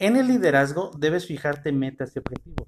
En el liderazgo debes fijarte metas y objetivos.